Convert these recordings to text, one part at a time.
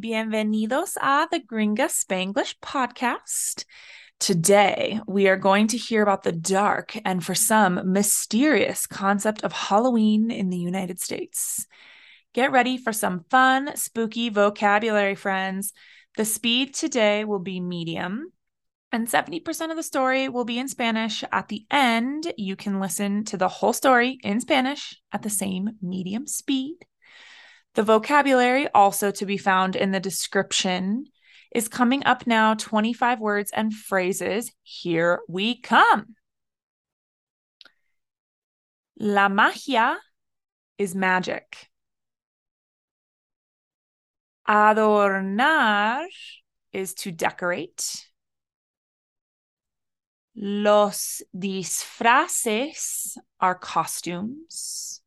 Bienvenidos a the Gringa Spanglish podcast. Today, we are going to hear about the dark and for some mysterious concept of Halloween in the United States. Get ready for some fun, spooky vocabulary, friends. The speed today will be medium, and 70% of the story will be in Spanish. At the end, you can listen to the whole story in Spanish at the same medium speed. The vocabulary, also to be found in the description, is coming up now 25 words and phrases. Here we come. La magia is magic. Adornar is to decorate. Los disfraces are costumes.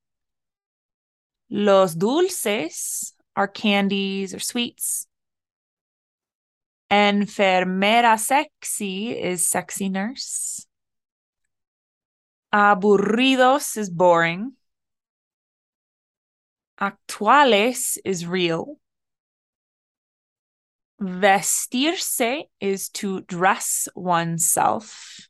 Los dulces are candies or sweets. Enfermera sexy is sexy nurse. Aburridos is boring. Actuales is real. Vestirse is to dress oneself.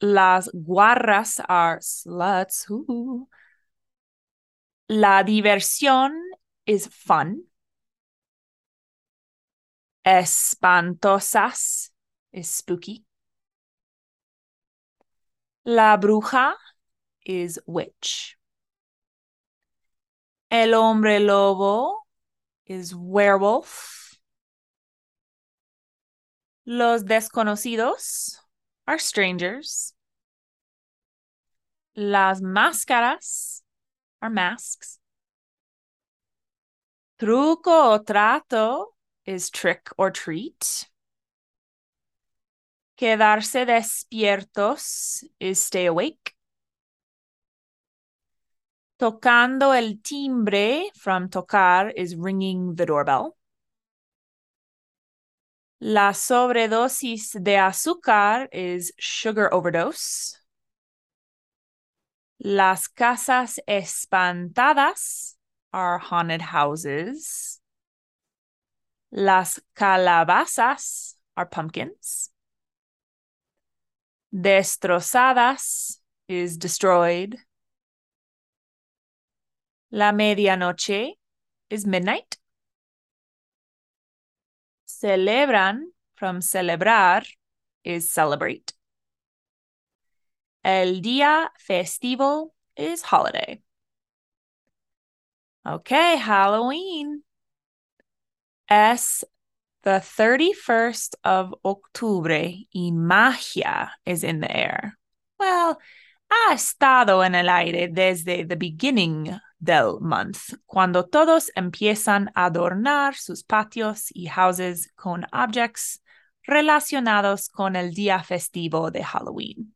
Las guarras are sluts. Ooh. La diversión is fun. Espantosas is spooky. La bruja is witch. El hombre lobo is werewolf. Los desconocidos are strangers. Las máscaras are masks. Truco o trato is trick or treat. Quedarse despiertos is stay awake. Tocando el timbre from tocar is ringing the doorbell. La sobredosis de azúcar is sugar overdose. Las casas espantadas are haunted houses. Las calabazas are pumpkins. Destrozadas is destroyed. La medianoche is midnight. Celebran from celebrar is celebrate. El día festivo is holiday. Okay, Halloween. Es the 31st of Octubre y magia is in the air. Well, ha estado en el aire desde the beginning del month, cuando todos empiezan a adornar sus patios y houses con objects relacionados con el día festivo de Halloween.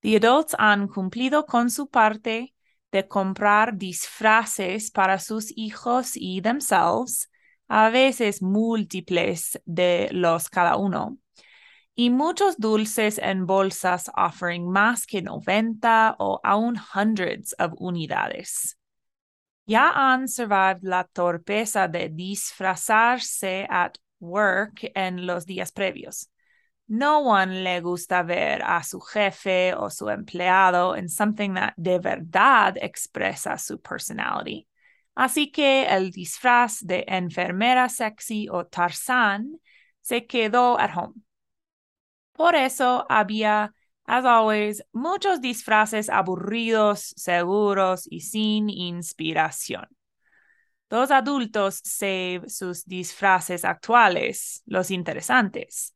The adults han cumplido con su parte de comprar disfraces para sus hijos y themselves, a veces múltiples de los cada uno, y muchos dulces en bolsas offering más que 90 o aún hundreds of unidades ya han survived la torpeza de disfrazarse at work en los días previos. No one le gusta ver a su jefe o su empleado en something that de verdad expresa su personality. Así que el disfraz de enfermera sexy o Tarzán se quedó at home. Por eso había As always, muchos disfraces aburridos, seguros y sin inspiración. Los adultos save sus disfraces actuales, los interesantes,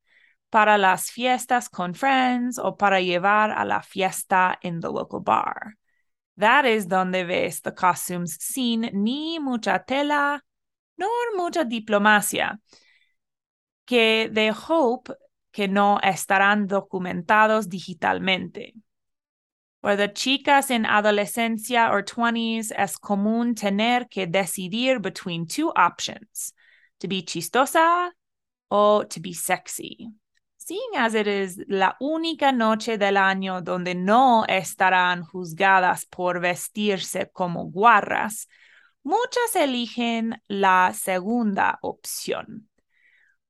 para las fiestas con friends o para llevar a la fiesta in the local bar. That is donde ves the costumes sin ni mucha tela, nor mucha diplomacia, que de Hope que no estarán documentados digitalmente. Para chicas en adolescencia or 20s es común tener que decidir between two options, to be chistosa o to be sexy. As it is la única noche del año donde no estarán juzgadas por vestirse como guarras, muchas eligen la segunda opción.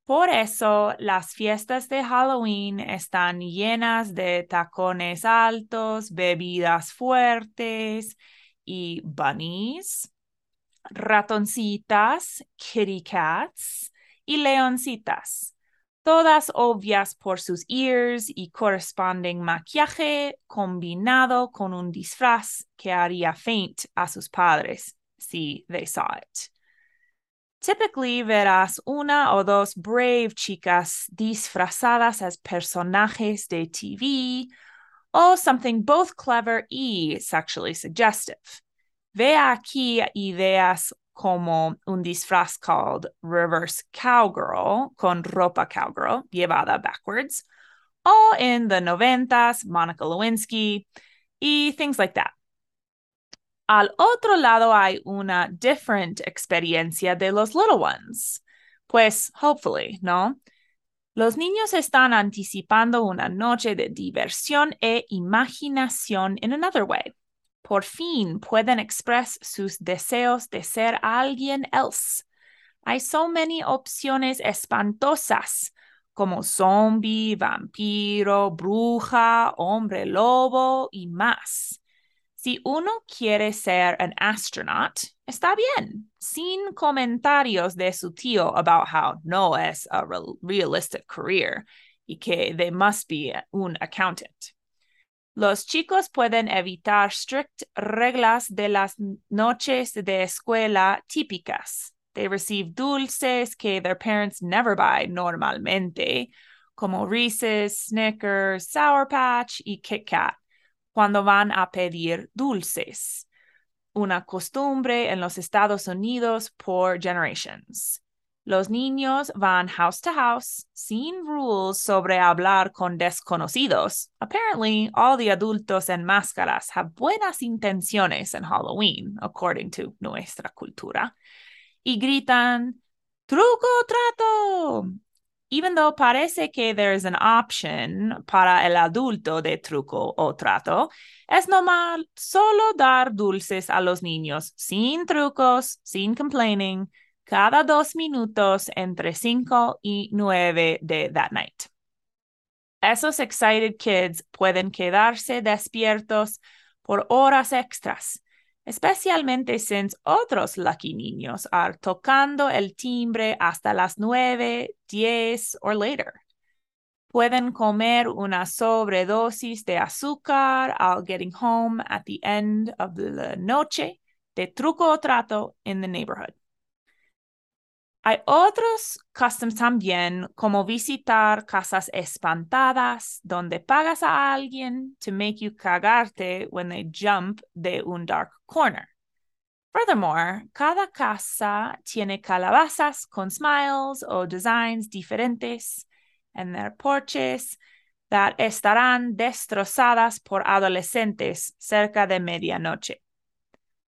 Por eso las fiestas de Halloween están llenas de tacones altos, bebidas fuertes y bunnies, ratoncitas, kitty cats y leoncitas, todas obvias por sus ears y corresponding maquillaje combinado con un disfraz que haría faint a sus padres si they saw it. Typically verás una o dos brave chicas disfrazadas as personajes de TV o something both clever y sexually suggestive. Ve aquí ideas como un disfraz called reverse cowgirl con ropa cowgirl llevada backwards o in the noventas Monica Lewinsky y things like that. Al otro lado hay una different experiencia de los little ones. Pues, hopefully, ¿no? Los niños están anticipando una noche de diversión e imaginación in another way. Por fin pueden expresar sus deseos de ser alguien else. Hay so many opciones espantosas como zombie, vampiro, bruja, hombre lobo y más. Si uno quiere ser an astronaut, está bien, sin comentarios de su tío about how no es a realistic career y que they must be un accountant. Los chicos pueden evitar strict reglas de las noches de escuela típicas. They receive dulces que their parents never buy normalmente, como Reese's, Snickers, Sour Patch y Kit Kat cuando van a pedir dulces, una costumbre en los Estados Unidos por generations. Los niños van house to house sin rules sobre hablar con desconocidos. Apparently, all the adultos en máscaras have buenas intenciones en Halloween, according to nuestra cultura. Y gritan, truco trato, even though parece que there is an option para el adulto de truco o trato, es normal solo dar dulces a los niños sin trucos, sin complaining, cada dos minutos entre cinco y nueve de that night. Esos excited kids pueden quedarse despiertos por horas extras especialmente since otros lucky niños are tocando el timbre hasta las nueve, diez or later. Pueden comer una sobredosis de azúcar al getting home at the end of the noche de truco o trato in the neighborhood. Hay otros customs también, como visitar casas espantadas, donde pagas a alguien to make you cagarte when they jump de un dark corner. Furthermore, cada casa tiene calabazas con smiles o designs diferentes en their porches that estarán destrozadas por adolescentes cerca de medianoche.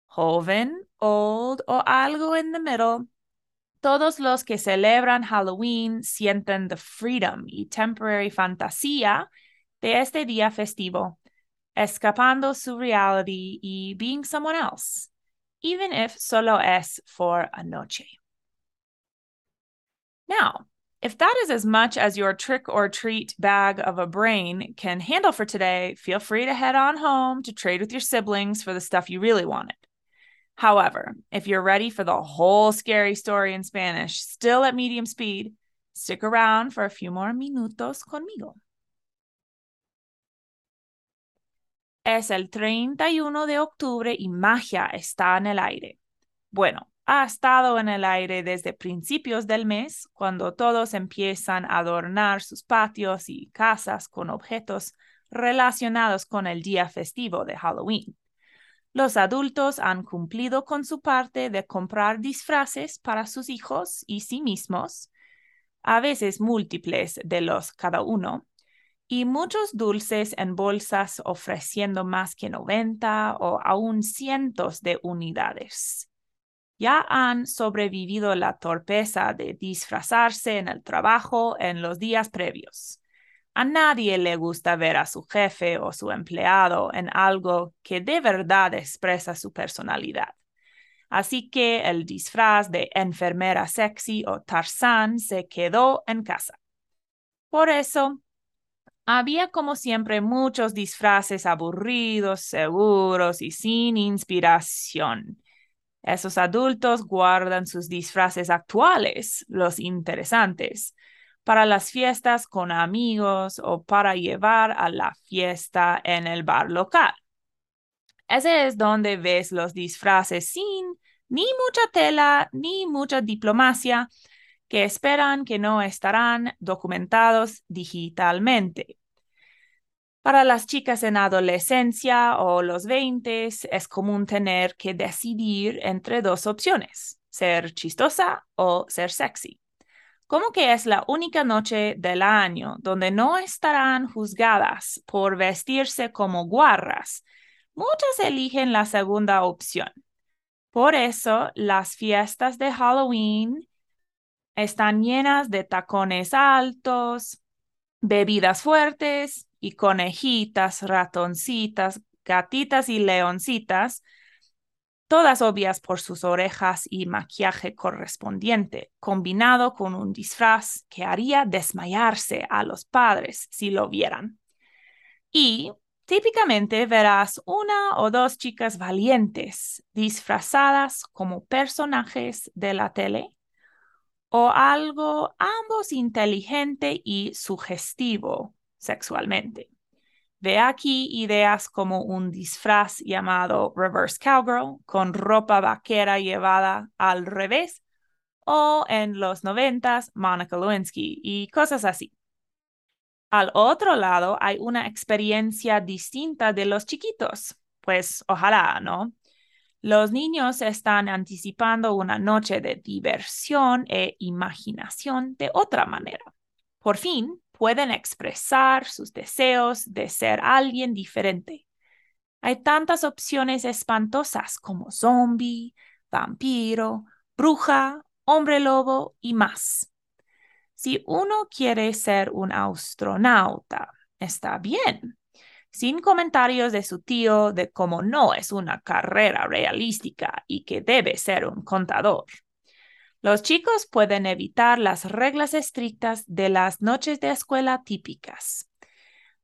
Joven, old o algo in the middle, todos los que celebran Halloween sienten the freedom y temporary fantasía de este día festivo, escapando su reality y being someone else, even if solo es for a noche. Now, if that is as much as your trick or treat bag of a brain can handle for today, feel free to head on home to trade with your siblings for the stuff you really wanted. However, if you're ready for the whole scary story in Spanish, still at medium speed, stick around for a few more minutos conmigo. Es el 31 de octubre y magia está en el aire. Bueno, ha estado en el aire desde principios del mes, cuando todos empiezan a adornar sus patios y casas con objetos relacionados con el día festivo de Halloween. Los adultos han cumplido con su parte de comprar disfraces para sus hijos y sí mismos, a veces múltiples de los cada uno, y muchos dulces en bolsas ofreciendo más que 90 o aún cientos de unidades. Ya han sobrevivido la torpeza de disfrazarse en el trabajo en los días previos. A nadie le gusta ver a su jefe o su empleado en algo que de verdad expresa su personalidad. Así que el disfraz de enfermera sexy o Tarzán se quedó en casa. Por eso, había como siempre muchos disfraces aburridos, seguros y sin inspiración. Esos adultos guardan sus disfraces actuales, los interesantes, para las fiestas con amigos o para llevar a la fiesta en el bar local. Ese es donde ves los disfraces sin ni mucha tela ni mucha diplomacia que esperan que no estarán documentados digitalmente. Para las chicas en adolescencia o los 20 es común tener que decidir entre dos opciones, ser chistosa o ser sexy. Como que es la única noche del año donde no estarán juzgadas por vestirse como guarras, muchas eligen la segunda opción. Por eso las fiestas de Halloween están llenas de tacones altos, bebidas fuertes y conejitas, ratoncitas, gatitas y leoncitas, todas obvias por sus orejas y maquillaje correspondiente, combinado con un disfraz que haría desmayarse a los padres si lo vieran. Y típicamente verás una o dos chicas valientes disfrazadas como personajes de la tele o algo ambos inteligente y sugestivo sexualmente. Ve aquí ideas como un disfraz llamado Reverse Cowgirl con ropa vaquera llevada al revés o en los noventas Monica Lewinsky y cosas así. Al otro lado hay una experiencia distinta de los chiquitos, pues ojalá, ¿no? Los niños están anticipando una noche de diversión e imaginación de otra manera. Por fin pueden expresar sus deseos de ser alguien diferente. Hay tantas opciones espantosas como zombie, vampiro, bruja, hombre lobo y más. Si uno quiere ser un astronauta, está bien sin comentarios de su tío de cómo no es una carrera realística y que debe ser un contador. Los chicos pueden evitar las reglas estrictas de las noches de escuela típicas.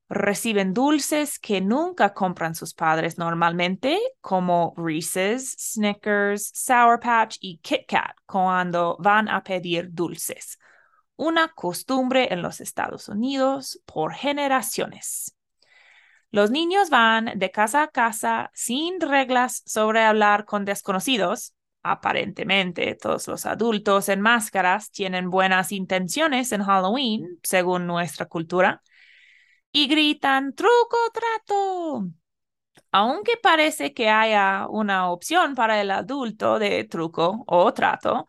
Reciben dulces que nunca compran sus padres normalmente, como Reese's, Snickers, Sour Patch y Kit Kat cuando van a pedir dulces. Una costumbre en los Estados Unidos por generaciones. Los niños van de casa a casa sin reglas sobre hablar con desconocidos. Aparentemente, todos los adultos en máscaras tienen buenas intenciones en Halloween, según nuestra cultura, y gritan truco trato. Aunque parece que haya una opción para el adulto de truco o trato,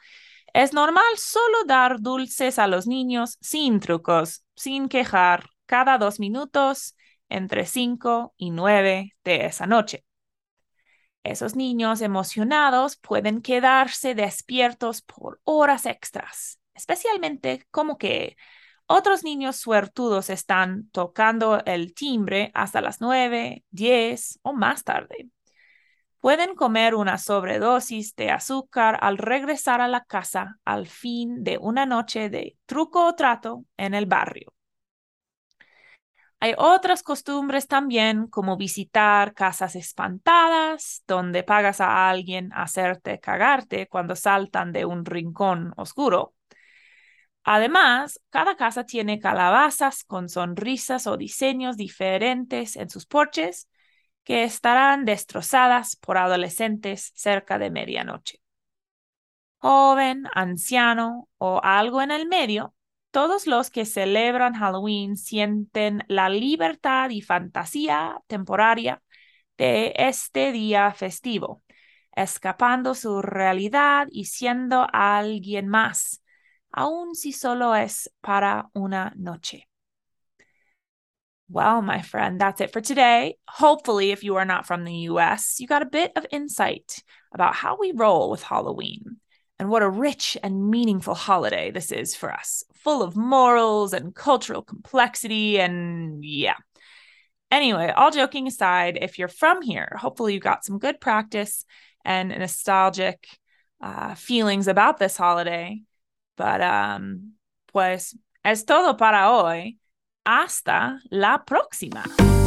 es normal solo dar dulces a los niños sin trucos, sin quejar, cada dos minutos entre 5 y 9 de esa noche. Esos niños emocionados pueden quedarse despiertos por horas extras, especialmente como que otros niños suertudos están tocando el timbre hasta las 9, 10 o más tarde. Pueden comer una sobredosis de azúcar al regresar a la casa al fin de una noche de truco o trato en el barrio. Hay otras costumbres también, como visitar casas espantadas, donde pagas a alguien hacerte cagarte cuando saltan de un rincón oscuro. Además, cada casa tiene calabazas con sonrisas o diseños diferentes en sus porches que estarán destrozadas por adolescentes cerca de medianoche. Joven, anciano o algo en el medio, todos los que celebran Halloween sienten la libertad y fantasía temporaria de este día festivo, escapando su realidad y siendo alguien más, aun si solo es para una noche. Well, my friend, that's it for today. Hopefully, if you are not from the US, you got a bit of insight about how we roll with Halloween. And what a rich and meaningful holiday this is for us, full of morals and cultural complexity. And yeah. Anyway, all joking aside, if you're from here, hopefully you got some good practice and nostalgic uh, feelings about this holiday. But, um, pues, es todo para hoy. Hasta la próxima.